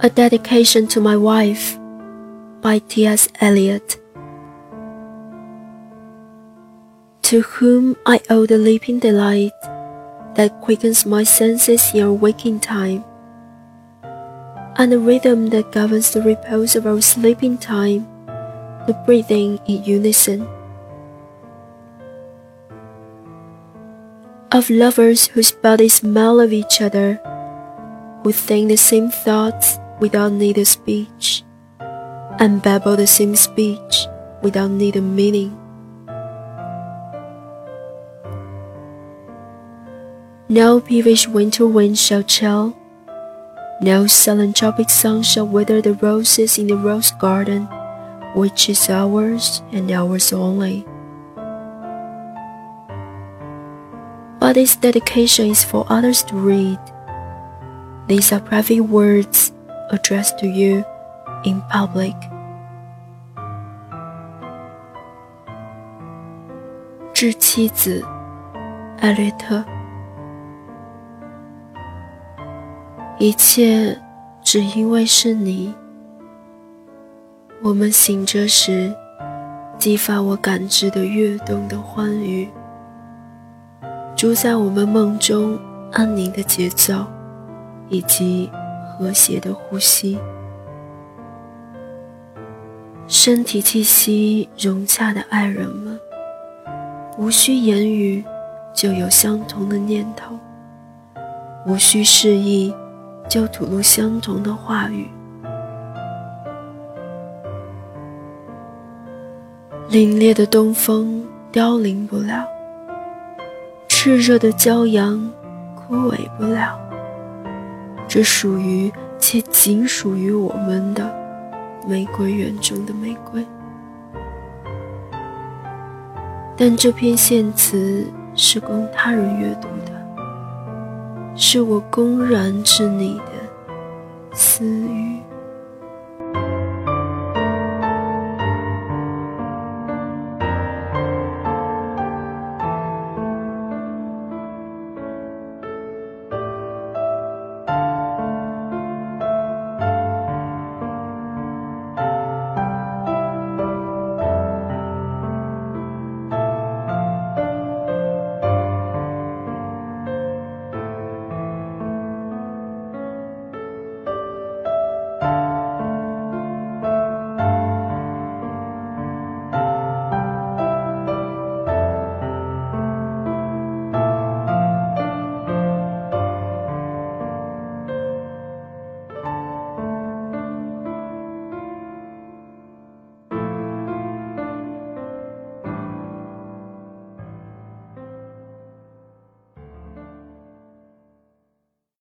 A Dedication to My Wife by T.S. Eliot. To whom I owe the leaping delight that quickens my senses in our waking time, and the rhythm that governs the repose of our sleeping time, the breathing in unison. Of lovers whose bodies smell of each other, who think the same thoughts without need of speech, and babble the same speech without need of meaning. No peevish winter wind shall chill, no sullen tropic sun shall wither the roses in the rose garden, which is ours and ours only. But this dedication is for others to read. These are private words Address to you in public. 致妻子艾略特，一切只因为是你。我们醒着时，激发我感知的跃动的欢愉，主宰我们梦中安宁的节奏，以及。和谐的呼吸，身体气息融洽的爱人们，无需言语就有相同的念头，无需示意就吐露相同的话语。凛冽的东风凋零不了，炽热的骄阳枯萎不了。这属于且仅属于我们的玫瑰园中的玫瑰，但这篇献词是供他人阅读的，是我公然致你的私语。